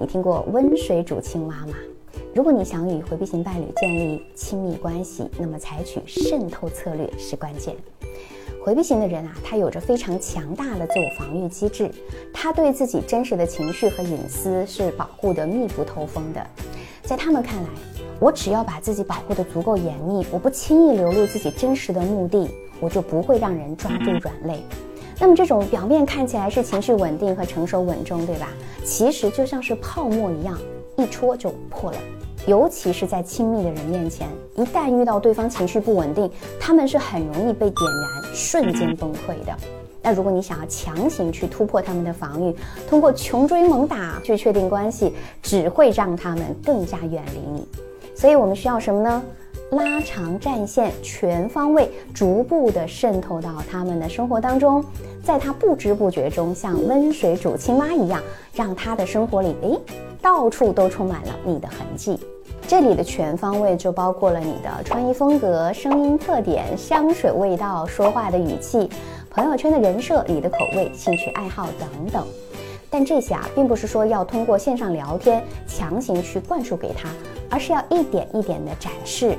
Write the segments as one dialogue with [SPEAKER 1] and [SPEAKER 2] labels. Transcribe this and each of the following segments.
[SPEAKER 1] 你听过温水煮青蛙吗？如果你想与回避型伴侣建立亲密关系，那么采取渗透策略是关键。回避型的人啊，他有着非常强大的自我防御机制，他对自己真实的情绪和隐私是保护的密不透风的。在他们看来，我只要把自己保护的足够严密，我不轻易流露自己真实的目的，我就不会让人抓住软肋。那么这种表面看起来是情绪稳定和成熟稳重，对吧？其实就像是泡沫一样，一戳就破了。尤其是在亲密的人面前，一旦遇到对方情绪不稳定，他们是很容易被点燃，瞬间崩溃的。那如果你想要强行去突破他们的防御，通过穷追猛打去确定关系，只会让他们更加远离你。所以我们需要什么呢？拉长战线，全方位、逐步的渗透到他们的生活当中，在他不知不觉中，像温水煮青蛙一样，让他的生活里，诶，到处都充满了你的痕迹。这里的全方位就包括了你的穿衣风格、声音特点、香水味道、说话的语气、朋友圈的人设、你的口味、兴趣爱好等等。但这些啊，并不是说要通过线上聊天强行去灌输给他，而是要一点一点的展示。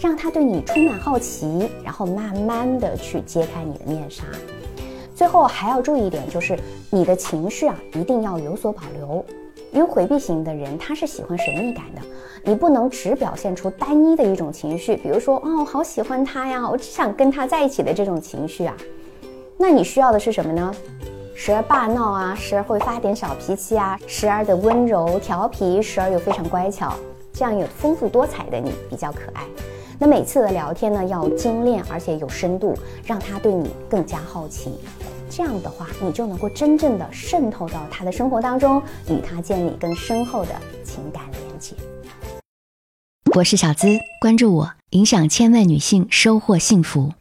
[SPEAKER 1] 让他对你充满好奇，然后慢慢的去揭开你的面纱。最后还要注意一点，就是你的情绪啊，一定要有所保留。因为回避型的人他是喜欢神秘感的，你不能只表现出单一的一种情绪，比如说哦，好喜欢他呀，我只想跟他在一起的这种情绪啊。那你需要的是什么呢？时而霸道啊，时而会发点小脾气啊，时而的温柔调皮，时而又非常乖巧，这样有丰富多彩的你比较可爱。那每次的聊天呢，要精炼而且有深度，让他对你更加好奇。这样的话，你就能够真正的渗透到他的生活当中，与他建立更深厚的情感连接。
[SPEAKER 2] 我是小资，关注我，影响千万女性，收获幸福。